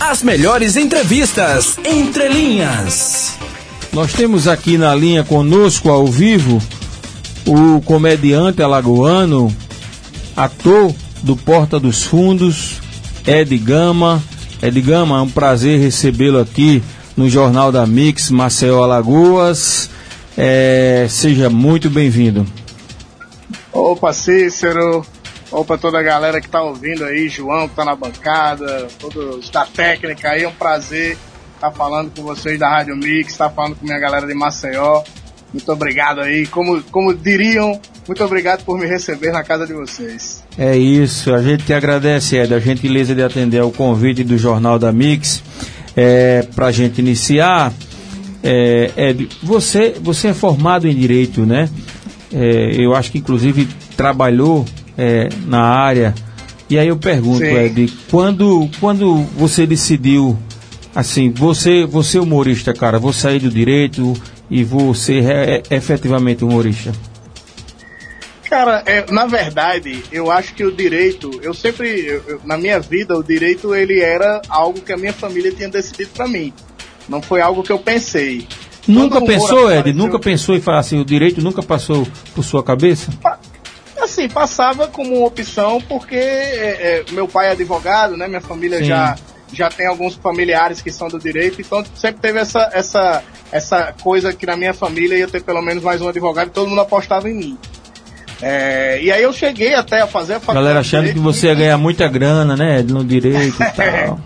As melhores entrevistas entre linhas. Nós temos aqui na linha conosco ao vivo o comediante alagoano, ator do Porta dos Fundos, Ed Gama. Ed Gama, é um prazer recebê-lo aqui no Jornal da Mix Maceió Alagoas. É, seja muito bem-vindo. Opa, Cícero. Opa, toda a galera que tá ouvindo aí, João que tá na bancada, todos da técnica aí, é um prazer estar tá falando com vocês da Rádio Mix, estar tá falando com minha galera de Maceió. Muito obrigado aí. Como, como diriam, muito obrigado por me receber na casa de vocês. É isso, a gente te agradece, Ed, a gentileza de atender ao convite do Jornal da Mix. É, Para a gente iniciar, é, Ed, você, você é formado em Direito, né? É, eu acho que inclusive trabalhou é, na área. E aí eu pergunto, Sim. Ed, quando, quando você decidiu, assim, você, você é humorista, cara, vou sair do direito e você é, é efetivamente humorista? Cara, é, na verdade, eu acho que o direito, eu sempre, eu, na minha vida, o direito ele era algo que a minha família tinha decidido para mim. Não foi algo que eu pensei. Nunca pensou, Ed? Apareceu... Nunca pensou em falar assim, o direito nunca passou por sua cabeça? Assim, passava como opção porque é, é, meu pai é advogado, né? Minha família já já tem alguns familiares que são do direito, então sempre teve essa, essa, essa coisa que na minha família ia ter pelo menos mais um advogado e todo mundo apostava em mim. É, e aí eu cheguei até a fazer a faculdade. Galera achando que você ia ganhar muita grana, né? No direito e tal.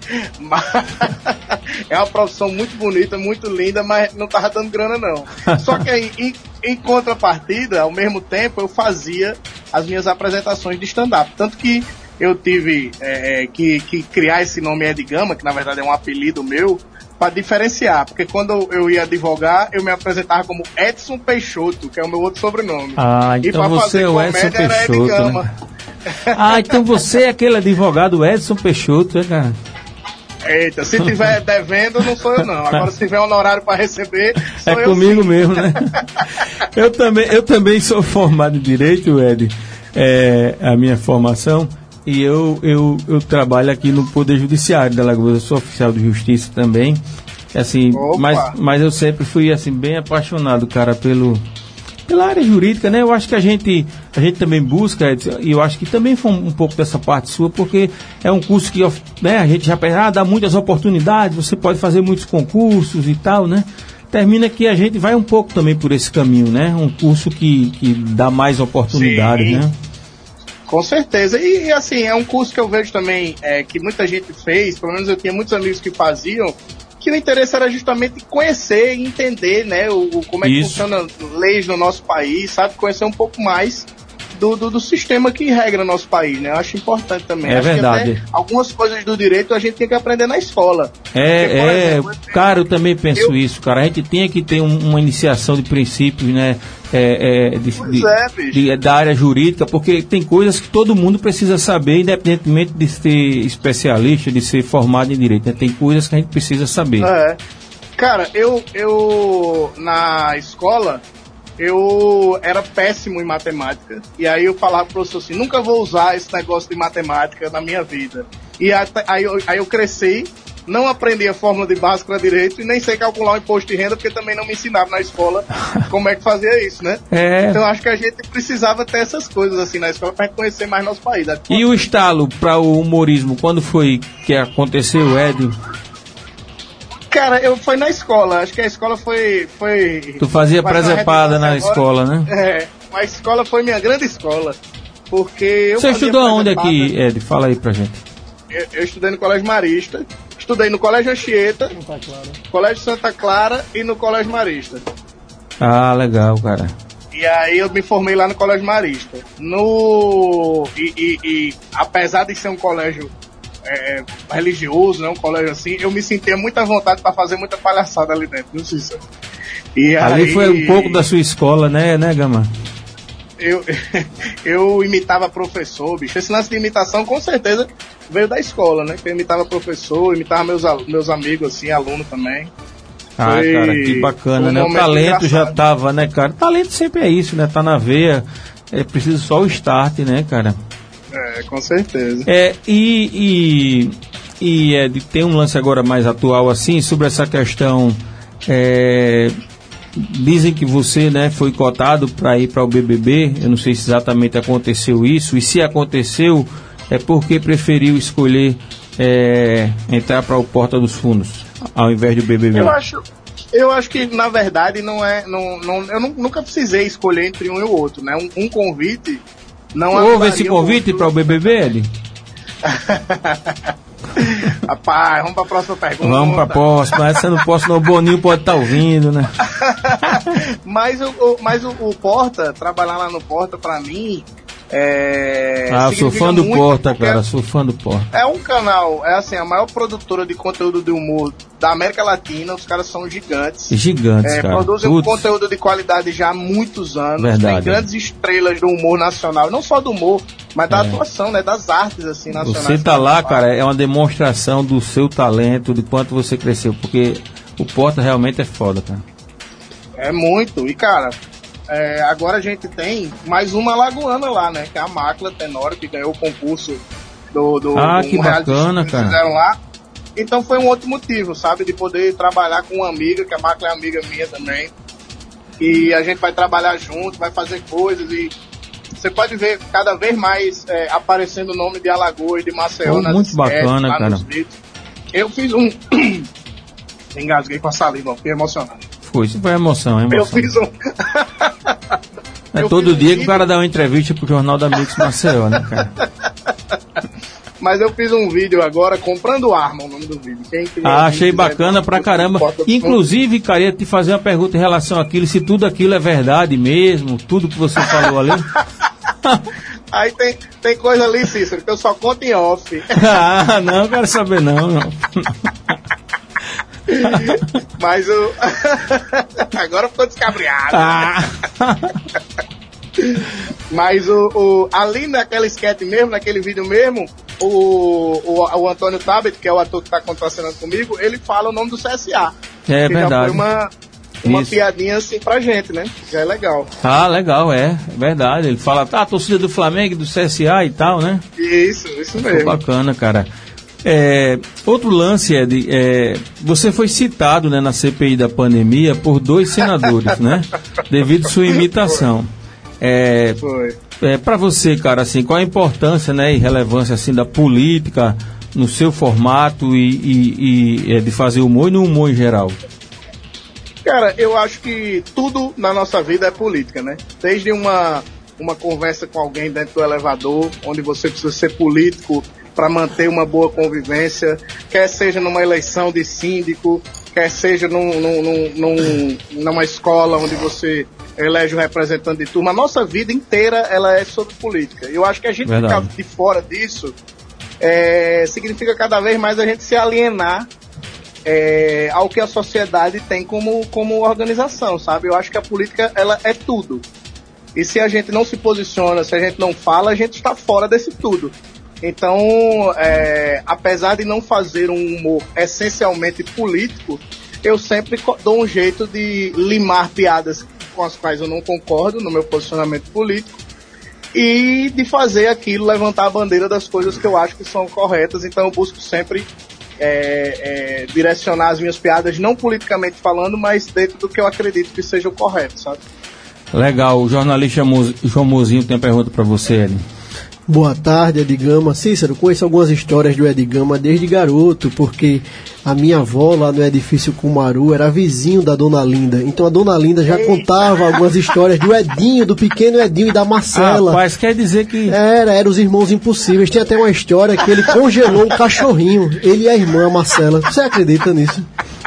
É uma profissão muito bonita, muito linda, mas não tava dando grana não. Só que aí, em, em contrapartida, ao mesmo tempo, eu fazia as minhas apresentações de stand-up. Tanto que eu tive é, é que, que criar esse nome Ed Gama, que na verdade é um apelido meu, para diferenciar, porque quando eu ia advogar, eu me apresentava como Edson Peixoto, que é o meu outro sobrenome. Ah, então você é o Edson Peixoto, né? Ah, então você é aquele advogado Edson Peixoto, é, cara? Eita, se tiver devendo, não sou eu não. Agora se tiver honorário para receber, sou é eu comigo sim. mesmo, né? eu também, eu também sou formado em direito, Ed. É, a minha formação e eu, eu, eu trabalho aqui no Poder Judiciário da Lagoa, eu sou oficial de justiça também. Assim, mas, mas eu sempre fui assim bem apaixonado, cara, pelo pela área jurídica, né? Eu acho que a gente a gente também busca e eu acho que também foi um, um, pouco dessa parte sua, porque é um curso que né, a gente já pensa, ah, dá muitas oportunidades, você pode fazer muitos concursos e tal, né? Termina que a gente vai um pouco também por esse caminho, né? Um curso que, que dá mais oportunidades, Sim. né? Com certeza. E, e, assim, é um curso que eu vejo também é, que muita gente fez, pelo menos eu tinha muitos amigos que faziam, que o interesse era justamente conhecer e entender, né, o, como é que funciona leis no nosso país, sabe? Conhecer um pouco mais do, do, do, sistema que regra nosso país, né? Eu acho importante também. É acho verdade. algumas coisas do direito a gente tem que aprender na escola. É, Porque, é, exemplo, cara, eu também penso eu... isso, cara. A gente tem que ter um, uma iniciação de princípios, né? É, é, de, de, é, de, da área jurídica, porque tem coisas que todo mundo precisa saber, independentemente de ser especialista, de ser formado em direito. Né? Tem coisas que a gente precisa saber. É. Cara, eu, eu na escola, eu era péssimo em matemática. E aí eu falava pro professor assim, nunca vou usar esse negócio de matemática na minha vida. E aí, aí, eu, aí eu cresci, não aprendi a fórmula de para direito e nem sei calcular o imposto de renda, porque também não me ensinaram na escola como é que fazia isso, né? É. Então acho que a gente precisava ter essas coisas assim na escola para conhecer mais nosso país. E o estalo para o humorismo, quando foi que aconteceu, Ed? Cara, eu fui na escola. Acho que a escola foi. foi tu fazia presepada na escola, né? É, a escola foi minha grande escola. Porque eu Você estudou onde aqui, Ed? Fala aí pra gente. Eu, eu, estudei no Colégio Marista, estudei no Colégio Anchieta, Santa Clara. Colégio Santa Clara e no Colégio Marista. Ah, legal, cara. E aí eu me formei lá no Colégio Marista. No. E, e, e apesar de ser um colégio é, religioso, né, um colégio assim, eu me sentia muita vontade para fazer muita palhaçada ali dentro, não sei se. E ali aí, foi um pouco da sua escola, né, né, Gama? Eu, eu imitava professor, bicho. Esse lance de imitação com certeza veio da escola, né? Eu imitava professor, imitava meus, meus amigos, assim, aluno também. Ah, foi, cara, que bacana, um né? O talento engraçado. já tava, né, cara? Talento sempre é isso, né? Tá na veia. É preciso só o start, né, cara? É, com certeza. É, e, e, e é, tem um lance agora mais atual assim sobre essa questão. É, dizem que você né, foi cotado para ir para o BBB. Eu não sei se exatamente aconteceu isso. E se aconteceu, é porque preferiu escolher é, entrar para o Porta dos Fundos ao invés do BBB. Eu acho, eu acho que na verdade não é, não, não eu nunca precisei escolher entre um e o outro, né? Um, um convite não houve esse convite para o BBB? Rapaz, vamos para a próxima pergunta. Vamos para a próxima. Essa não posso, não. O Boninho pode estar tá ouvindo, né? mas o, o mas o, o, Porta, trabalhar lá no Porta, para mim. É, ah, sou fã do Porta, cara, sou fã do Porta. É um canal, é assim, a maior produtora de conteúdo de humor da América Latina, os caras são gigantes. Gigantes, é, cara. Produzem um conteúdo de qualidade já há muitos anos. Verdade. Tem grandes estrelas do humor nacional, não só do humor, mas da é. atuação, né? Das artes, assim, nacionais. Você tá lá, cara, é uma demonstração do seu talento, de quanto você cresceu, porque o Porta realmente é foda, cara. É muito. E, cara, é, agora a gente tem mais uma lagoana lá, né? Que é a Máquila Tenório, que ganhou o concurso do. do ah, do que bacana, cara. Fizeram lá. Então foi um outro motivo, sabe? De poder trabalhar com uma amiga, que a Máquila é amiga minha também. E a gente vai trabalhar junto, vai fazer coisas e você pode ver cada vez mais é, aparecendo o nome de Alagoas, de Maceió oh, nas Muito bacana, cara. Eu fiz um. Engasguei com a saliva, fiquei emocionado. Foi, isso foi emoção, emoção. Eu fiz um. é todo dia um que o cara dá uma entrevista pro Jornal da Mix Maceió, né, cara? Mas eu fiz um vídeo agora comprando arma, nome do vídeo. Quem ah, achei bacana pra caramba. Inclusive, cara, ia te fazer uma pergunta em relação àquilo, se tudo aquilo é verdade mesmo, tudo que você falou ali. Aí tem, tem coisa ali, Cícero, que eu só conto em off. ah, não, quero saber não. não. Mas o. Agora ficou descabriado. Ah. Mas o, o, ali naquela sketch mesmo, naquele vídeo mesmo, o, o, o Antônio Tabet, que é o ator que está contracenando comigo, ele fala o nome do CSA. É verdade. Já foi uma, uma piadinha assim pra gente, né? Já é legal. Ah, legal, é. É verdade. Ele fala, tá, torcida do Flamengo, do CSA e tal, né? Isso, isso mesmo. Foi bacana, cara. É, outro lance, Ed, é, você foi citado né, na CPI da pandemia por dois senadores, né? Devido à sua imitação. É, foi. É, para você, cara, assim, qual a importância né, e relevância assim, da política no seu formato e, e, e é, de fazer humor e no humor em geral? Cara, eu acho que tudo na nossa vida é política, né? Desde uma, uma conversa com alguém dentro do elevador, onde você precisa ser político para manter uma boa convivência, quer seja numa eleição de síndico, quer seja num, num, num, numa escola onde você elege um representante de turma. A nossa vida inteira ela é sobre política. Eu acho que a gente Verdade. ficar de fora disso é, significa cada vez mais a gente se alienar é, ao que a sociedade tem como, como organização, sabe? Eu acho que a política ela é tudo. E se a gente não se posiciona, se a gente não fala, a gente está fora desse tudo. Então, é, apesar de não fazer um humor essencialmente político, eu sempre dou um jeito de limar piadas com as quais eu não concordo no meu posicionamento político e de fazer aquilo, levantar a bandeira das coisas que eu acho que são corretas. Então, eu busco sempre é, é, direcionar as minhas piadas, não politicamente falando, mas dentro do que eu acredito que seja o correto, sabe? Legal. O jornalista João Mozinho tem pergunta para você, Ellen. Boa tarde, Edgama. Cícero, conheço algumas histórias do Edgama desde garoto, porque a minha avó lá no edifício Cumaru era vizinho da Dona Linda. Então a Dona Linda já Eita. contava algumas histórias do Edinho, do pequeno Edinho e da Marcela. Rapaz, quer dizer que. Era, eram os irmãos impossíveis. Tem até uma história que ele congelou um cachorrinho. Ele e a irmã Marcela. Você acredita nisso?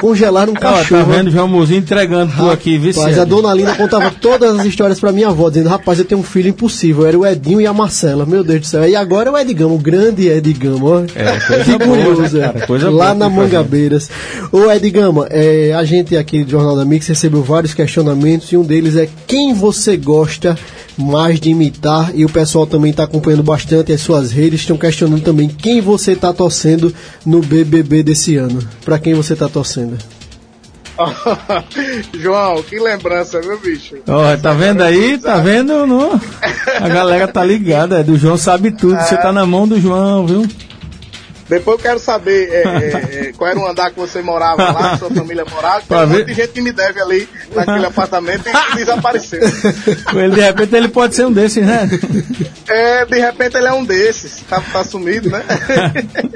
Congelaram um cachorro. Ó, tá vendo, João Mozinho entregando por aqui, viu? Mas a dona Linda contava todas as histórias pra minha avó, dizendo, rapaz, eu tenho um filho impossível. Era o Edinho e a Marcela, meu Deus do céu. E agora é o Edgamo, o grande Edgamo, ó. É, coisa curioso, boa, cara, coisa Lá na Mangabeiras. Ô Edgama, é, a gente aqui do Jornal da Mix recebeu vários questionamentos e um deles é quem você gosta mais de imitar e o pessoal também está acompanhando bastante as suas redes, estão questionando também quem você está torcendo no BBB desse ano. Para quem você está torcendo? João, que lembrança, meu bicho? Oh, tá vendo aí? Tá vendo? No... A galera tá ligada, é do João sabe tudo. É. Você tá na mão do João, viu? Depois eu quero saber é, é, é, qual era o andar que você morava lá, que sua família morava. Tem um monte de gente que me deve ali naquele apartamento e desapareceu. Ele, de repente ele pode ser um desses, né? É, de repente ele é um desses. Tá, tá sumido, né?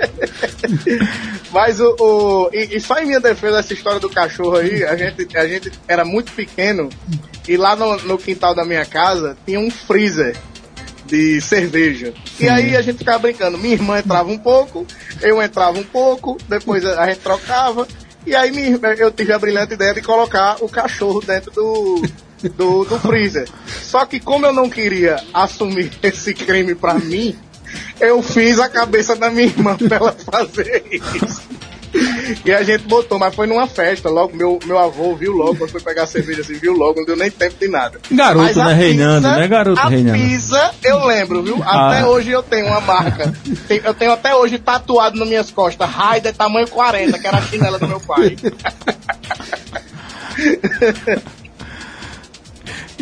Mas o. o e, e, só em minha defesa, essa história do cachorro aí, a gente, a gente era muito pequeno e lá no, no quintal da minha casa tinha um freezer de cerveja. Sim. E aí a gente ficava brincando. Minha irmã entrava um pouco, eu entrava um pouco, depois a gente trocava. E aí eu tive a brilhante ideia de colocar o cachorro dentro do, do, do freezer. Só que como eu não queria assumir esse crime pra mim, eu fiz a cabeça da minha irmã pra ela fazer isso. E a gente botou, mas foi numa festa. Logo, meu, meu avô viu logo, quando foi pegar a cerveja assim, viu logo, não deu nem tempo de nada. Garoto, né? Reinando, né? Garoto a reinando. A pizza, eu lembro, viu? Ah. Até hoje eu tenho uma marca. Eu tenho até hoje tatuado nas minhas costas. Raider tamanho 40, que era a chinela do meu pai.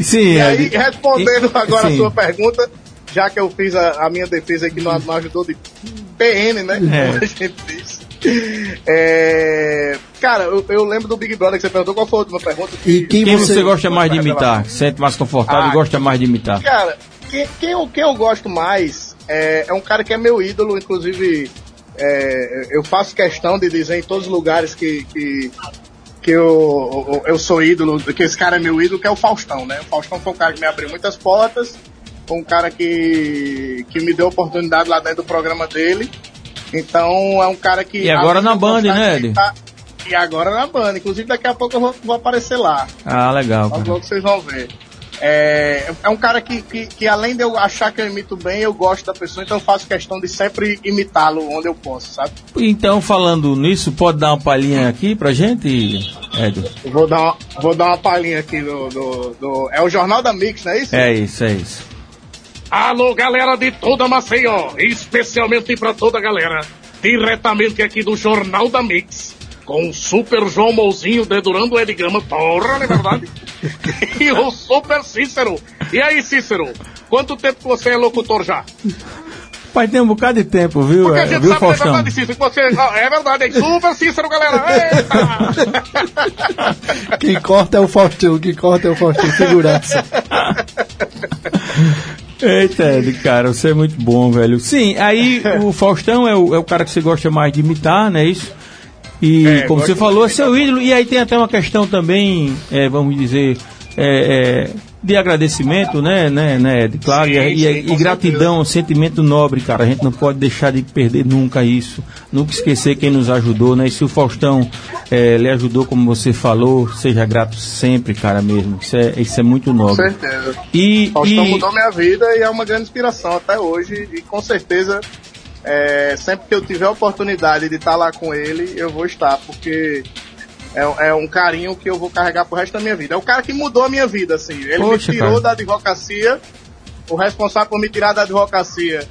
Sim, e aí, respondendo agora sim. a sua pergunta, já que eu fiz a, a minha defesa aqui, não, não ajudou de PN, né? É. É... Cara, eu, eu, lembro do Big Brother que você perguntou qual foi a última pergunta. E quem, quem você, você, gosta mais de imitar? Sente mais confortável ah, e gosta mais de imitar? Cara, quem, quem, eu, quem eu gosto mais é, é um cara que é meu ídolo, inclusive é, eu faço questão de dizer em todos os lugares que, que, que eu, eu sou ídolo, que esse cara é meu ídolo, que é o Faustão, né? O Faustão foi um cara que me abriu muitas portas, foi um cara que, que me deu oportunidade lá dentro do programa dele. Então é um cara que. E agora na Band, né, Ed? Tá, e agora na Band. Inclusive daqui a pouco eu vou, vou aparecer lá. Ah, legal. Logo vocês vão ver. É, é um cara que, que, que, além de eu achar que eu imito bem, eu gosto da pessoa, então eu faço questão de sempre imitá-lo onde eu posso, sabe? Então, falando nisso, pode dar uma palhinha aqui pra gente, Ed? Vou dar uma, vou dar uma palhinha aqui do, do, do, É o Jornal da Mix, não é isso? É isso, é isso. Alô, galera de toda Maceió, especialmente para toda a galera, diretamente aqui do Jornal da Mix, com o Super João Mouzinho dedurando o Ed Gama, porra, não é verdade? e o Super Cícero. E aí, Cícero, quanto tempo que você é locutor já? Pai, tem um bocado de tempo, viu? Porque a gente viu, sabe Faustão? que é verdade, Cícero, que você... É verdade, é super Cícero, galera! Eita! Quem corta é o Faustão, quem corta é o Faustão, segurança. Eita, Ed, cara, você é muito bom, velho. Sim, aí o Faustão é o, é o cara que você gosta mais de imitar, né? Isso. E é, como você falou, é seu ídolo. E aí tem até uma questão também, é, vamos dizer, é, é de agradecimento, né, né, né, Ed? Claro, sim, e, sim, e, gratidão, sentimento nobre, cara. A gente não pode deixar de perder nunca isso. Nunca esquecer quem nos ajudou, né? E se o Faustão é, lhe ajudou, como você falou, seja grato sempre, cara, mesmo. Isso é, isso é muito nobre. Com certeza. E, Faustão e... mudou minha vida e é uma grande inspiração até hoje. E com certeza, é, sempre que eu tiver a oportunidade de estar lá com ele, eu vou estar, porque é, é, um carinho que eu vou carregar pro resto da minha vida. É o cara que mudou a minha vida, assim. Ele Poxa, me tirou cara. da advocacia, o responsável por me tirar da advocacia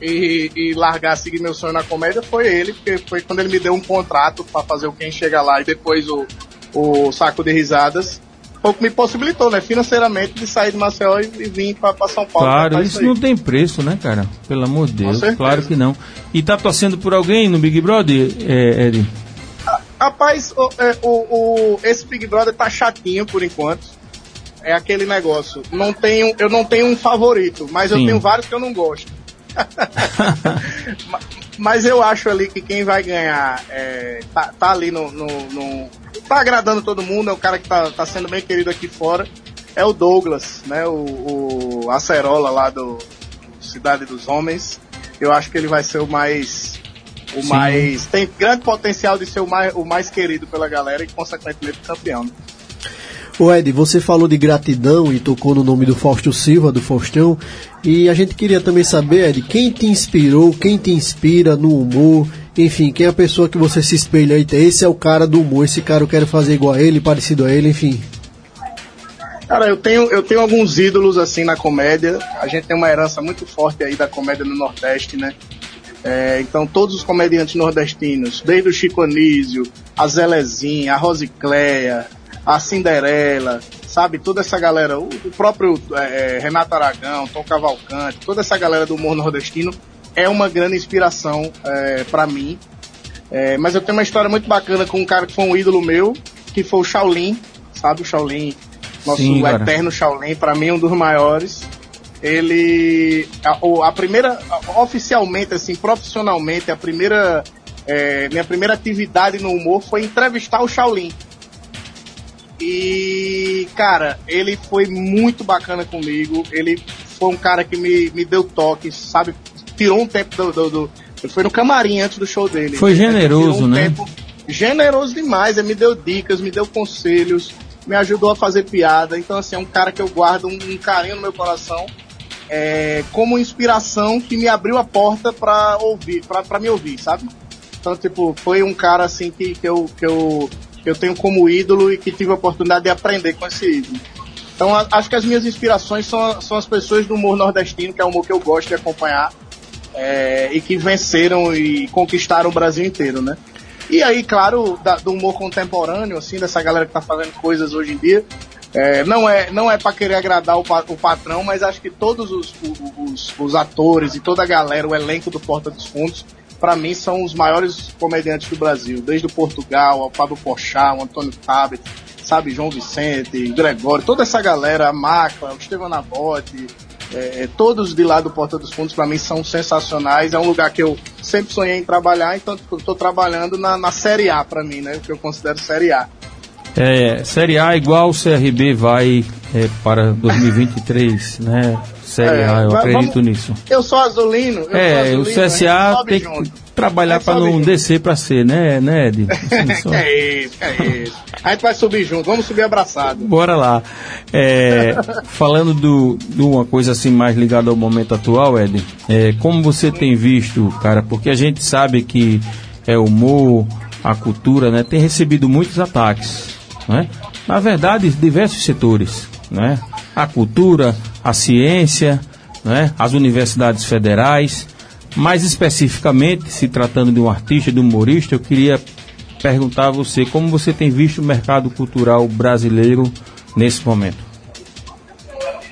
e, e, largar, seguir meu sonho na comédia foi ele, porque foi quando ele me deu um contrato para fazer o Quem Chega Lá e depois o, o Saco de Risadas. Foi o que me possibilitou, né, financeiramente, de sair de Maceió e, e vir para São Paulo. Claro, isso, isso não tem preço, né, cara? Pelo amor de Deus, claro que não. E tá torcendo por alguém no Big Brother, é, Ed? Rapaz, o, é, o, o, esse Big Brother tá chatinho por enquanto. É aquele negócio. Não tenho, eu não tenho um favorito, mas Sim. eu tenho vários que eu não gosto. mas eu acho ali que quem vai ganhar é, tá, tá, ali no, no, no, Tá agradando todo mundo, é o cara que tá, tá sendo bem querido aqui fora. É o Douglas, né? O, o Acerola lá do Cidade dos Homens. Eu acho que ele vai ser o mais o Sim. mais. tem grande potencial de ser o mais, o mais querido pela galera e, consequentemente, campeão. Né? O Ed, você falou de gratidão e tocou no nome do Fausto Silva, do Faustão. E a gente queria também saber, Ed, quem te inspirou, quem te inspira no humor, enfim, quem é a pessoa que você se espelha aí? Esse é o cara do humor, esse cara eu quero fazer igual a ele, parecido a ele, enfim. Cara, eu tenho, eu tenho alguns ídolos assim na comédia. A gente tem uma herança muito forte aí da comédia no Nordeste, né? É, então, todos os comediantes nordestinos, desde o Chico Anísio, a Zelezinha, a Rosicléia, a Cinderela, sabe? Toda essa galera, o, o próprio é, é, Renato Aragão, Tom Cavalcante, toda essa galera do humor nordestino é uma grande inspiração é, para mim. É, mas eu tenho uma história muito bacana com um cara que foi um ídolo meu, que foi o Shaolin, sabe o Shaolin? Nosso Sim, eterno Shaolin, para mim um dos maiores. Ele, a, a primeira, oficialmente, assim, profissionalmente, a primeira, é, minha primeira atividade no humor foi entrevistar o Shaolin. E, cara, ele foi muito bacana comigo. Ele foi um cara que me, me deu toques, sabe? Tirou um tempo do. do, do ele foi no camarim antes do show dele. Foi generoso, um né? generoso demais. Ele me deu dicas, me deu conselhos, me ajudou a fazer piada. Então, assim, é um cara que eu guardo um, um carinho no meu coração. É, como inspiração que me abriu a porta pra ouvir, pra me ouvir, sabe? Então, tipo, foi um cara assim que, que, eu, que, eu, que eu tenho como ídolo e que tive a oportunidade de aprender com esse ídolo. Então, a- acho que as minhas inspirações são, são as pessoas do humor nordestino, que é o humor que eu gosto de acompanhar, é, e que venceram e conquistaram o Brasil inteiro, né? E aí, claro, da- do humor contemporâneo, assim, dessa galera que tá fazendo coisas hoje em dia, é, não é não é para querer agradar o, o patrão, mas acho que todos os, o- os, os atores e toda a galera, o elenco do Porta dos Fundos, para mim são os maiores comediantes do Brasil, desde o Portugal, ao Pablo Pochá, o Antônio Tabet, sabe, João Vicente, Gregório, toda essa galera, a Macla, o Estevão Nabote, é, todos de lá do Porta dos Fundos para mim são sensacionais. É um lugar que eu sempre sonhei em trabalhar, então estou trabalhando na, na Série A para mim, né? O que eu considero Série A. É, Série A igual o CRB vai é, para 2023, né? Série É, A, eu acredito vamos- nisso. Eu sou azulino. eu É, sou o azulino, gente CSA tem junto. que trabalhar para não junto. descer para ser, né, né, Ed? Assim, só- É isso, é isso. A gente vai subir junto, vamos subir abraçado. Bora lá. É, falando do, de uma coisa assim mais ligada ao momento atual, Ed, é, como você tem visto, cara, porque a gente sabe que é o humor, a cultura, né, tem recebido muitos ataques, né? Na verdade, diversos setores, né? A cultura, a ciência, né? As universidades federais, mais especificamente, se tratando de um artista, de um humorista, eu queria perguntar a você como você tem visto o mercado cultural brasileiro nesse momento.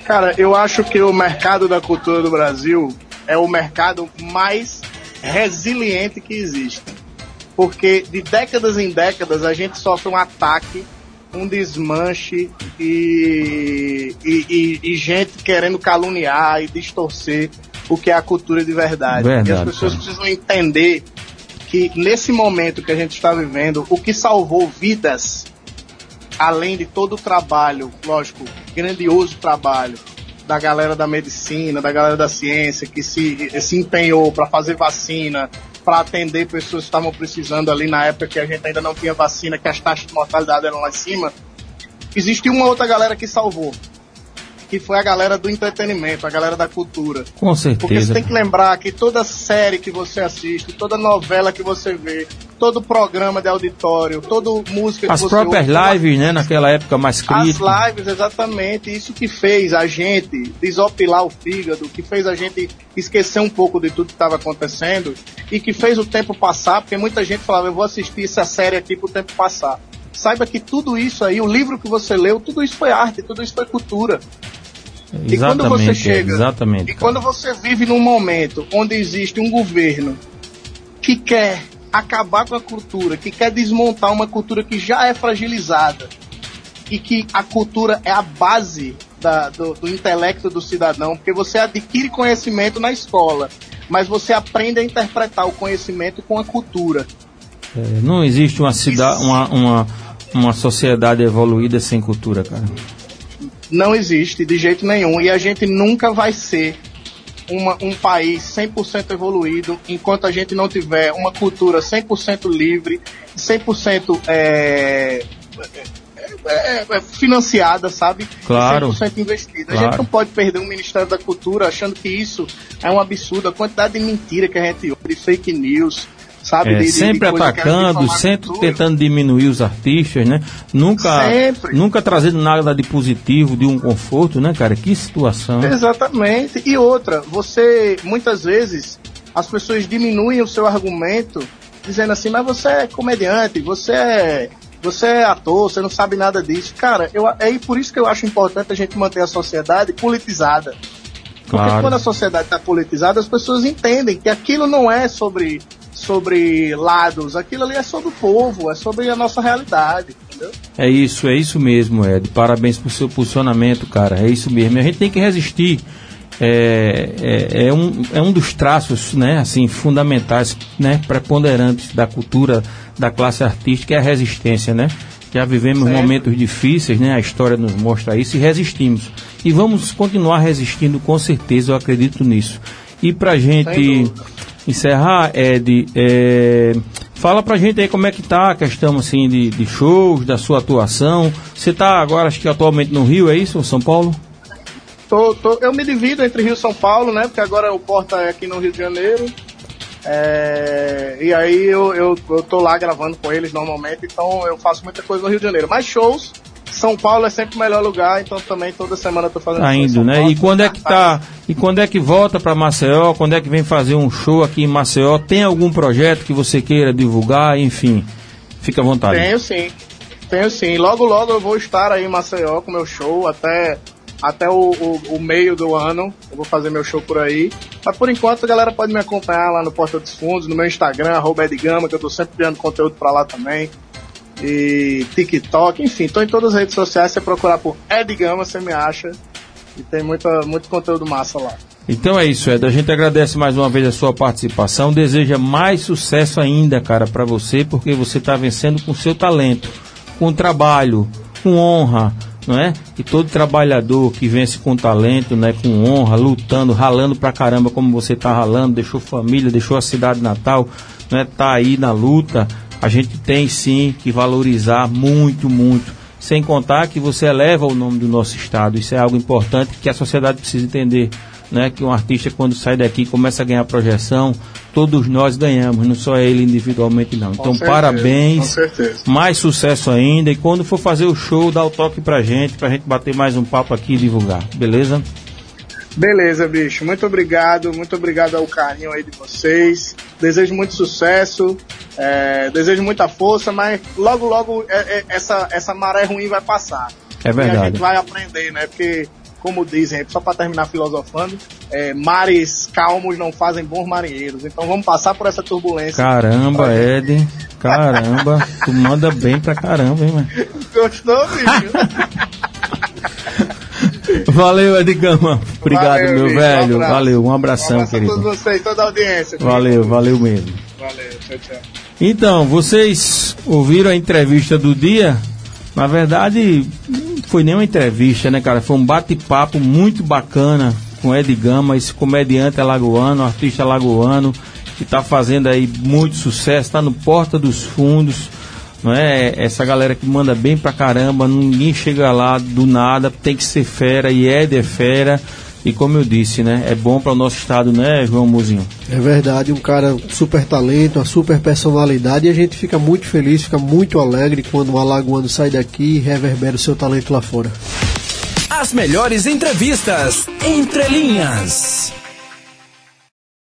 Cara, eu acho que o mercado da cultura do Brasil é o mercado mais resiliente que existe. Porque de décadas em décadas a gente sofre um ataque, um desmanche e, e, e- e gente querendo caluniar e distorcer o que é a cultura de verdade. Verdade, e as pessoas cara. precisam entender que nesse momento que a gente está vivendo, o que salvou vidas além de todo o trabalho, lógico, grandioso trabalho da galera da medicina, da galera da ciência que se, se empenhou para fazer vacina, para atender pessoas que estavam precisando ali na época que a gente ainda não tinha vacina, que as taxas de mortalidade eram lá em cima. Existe uma outra galera que salvou, que foi a galera do entretenimento, a galera da cultura. Com Porque você certeza. tem que lembrar que toda série que você assiste, toda novela que você vê, todo programa de auditório, toda música que As você próprias ouve, lives, né, naquela época mais as crítica. lives, exatamente. Isso que fez a gente desopilar o fígado, que fez a gente esquecer um pouco de tudo que estava acontecendo e que fez o tempo passar, porque muita gente falava, eu vou assistir essa série aqui pro tempo passar. Saiba que tudo isso aí, o livro que você leu, tudo isso foi arte, tudo isso foi cultura. E quando você Exatamente, chega, exatamente. e quando você vive num momento onde existe um governo que quer acabar com a cultura, que quer desmontar uma cultura que já é fragilizada, e que a cultura é a base da- do, do intelecto do cidadão, porque você adquire conhecimento na escola, mas você aprende a interpretar o conhecimento com a cultura. É, não existe uma, cidade, uma, uma, uma sociedade evoluída sem cultura, cara. Não existe de jeito nenhum. E a gente nunca vai ser uma- um país 100% evoluído enquanto a gente não tiver uma cultura 100% livre, 100% é, é, é, é, financiada, sabe? Claro. 100% investida. A Claro. gente não pode perder um Ministério da Cultura achando que isso é um absurdo. A quantidade de mentira que a gente ouve, de fake news, sabe? É, sempre atacando, sempre tentando diminuir os artistas, né? Nunca, Sempre. nunca trazendo nada de positivo, de um conforto, né, cara? Que situação. Exatamente. E outra, você muitas vezes as pessoas diminuem o seu argumento dizendo assim, mas você é comediante, você é você é ator, você não sabe nada disso. Cara, eu, é por isso que eu acho importante a gente manter a sociedade politizada. Porque Claro. quando a sociedade está politizada, as pessoas entendem que aquilo não é sobre, sobre lados, aquilo ali é sobre o povo, é sobre a nossa realidade, entendeu? É isso, é isso mesmo, Ed. Parabéns por seu posicionamento, cara. É isso mesmo. E a gente tem que resistir. É, é, é um, é um dos traços, né, assim, fundamentais, né, preponderantes da cultura da classe artística é a resistência, né? Já vivemos Certo. momentos difíceis, né? A história nos mostra isso e resistimos. E vamos continuar resistindo com certeza, eu acredito nisso. E pra Sem gente. Encerrar, Ed, é, fala pra gente aí como é que tá a questão assim de, de shows, da sua atuação. Você tá agora, acho que atualmente no Rio, é isso, São Paulo? Tô, tô- eu me divido entre Rio e São Paulo, né? Porque agora o Porta é aqui no Rio de Janeiro. É, e aí eu, eu, eu tô lá gravando com eles normalmente, então eu faço muita coisa no Rio de Janeiro. Mas shows, São Paulo é sempre o melhor lugar, então também toda semana eu tô fazendo Tá indo, né? Paulo. E quando é que tá? E quando é que volta pra Maceió? Quando é que vem fazer um show aqui em Maceió? Tem algum projeto que você queira divulgar? Enfim, fica à vontade. Tenho sim, tenho sim. Logo, logo eu vou estar aí em Maceió com meu show até, até o, o, o meio do ano. Eu vou fazer meu show por aí. Mas por enquanto a galera pode me acompanhar lá no Porta dos Fundos, no meu Instagram, arroba Edgama, que eu tô sempre criando conteúdo pra lá também. E TikTok, enfim, tô em todas as redes sociais. Você procurar por Edgama, você me acha. E tem muita, muito conteúdo massa lá. Então é isso, Ed. A gente agradece mais uma vez a sua participação. Deseja mais sucesso ainda, cara, pra você, porque você tá vencendo com seu talento, com trabalho, com honra, não é? E todo trabalhador que vence com talento, né, com honra, lutando, ralando pra caramba como você tá ralando, deixou família, deixou a cidade natal, né, tá aí na luta. A gente tem sim que valorizar muito, muito. Sem contar que você eleva o nome do nosso estado. Isso é algo importante que a sociedade precisa entender. Né, que um artista quando sai daqui começa a ganhar projeção, todos nós ganhamos, não só ele individualmente não. Então certeza, parabéns, com certeza. mais sucesso ainda e quando for fazer o show dá o toque pra gente, pra gente bater mais um papo aqui e divulgar, beleza? Beleza, bicho. Muito obrigado. Muito obrigado ao carinho aí de vocês. Desejo muito sucesso. é, desejo muita força, mas logo, logo é- é- essa, essa maré ruim vai passar. É E a verdade. gente vai aprender, né? Porque, como dizem, só para terminar filosofando, é, mares calmos não fazem bons marinheiros. Então vamos passar por essa turbulência. Caramba, Ed, caramba, tu manda bem pra caramba, hein, mano? Gostou, bicho? Valeu, Ed Gama. Obrigado, Valeu, meu bicho. Um velho. abraço. Valeu, um Um abração, abraço a querido. todos vocês, toda a audiência. Valeu, valeu mesmo. Valeu, tchau, tchau. Então, vocês ouviram a entrevista do dia? Na verdade, não foi nem uma entrevista, né, cara? Foi um bate-papo muito bacana com Ed Gama, esse comediante alagoano, artista alagoano, que tá fazendo aí muito sucesso, tá no Porta dos Fundos, não é? Essa galera que manda bem pra caramba, ninguém chega lá do nada, tem que ser fera, e é fera. E como eu disse, né? É bom para o nosso estado, né, João Muzinho? É verdade, um cara super talento, uma super personalidade e a gente fica muito feliz, fica muito alegre quando um alagoano sai daqui e reverbera o seu talento lá fora. As melhores entrevistas entre linhas.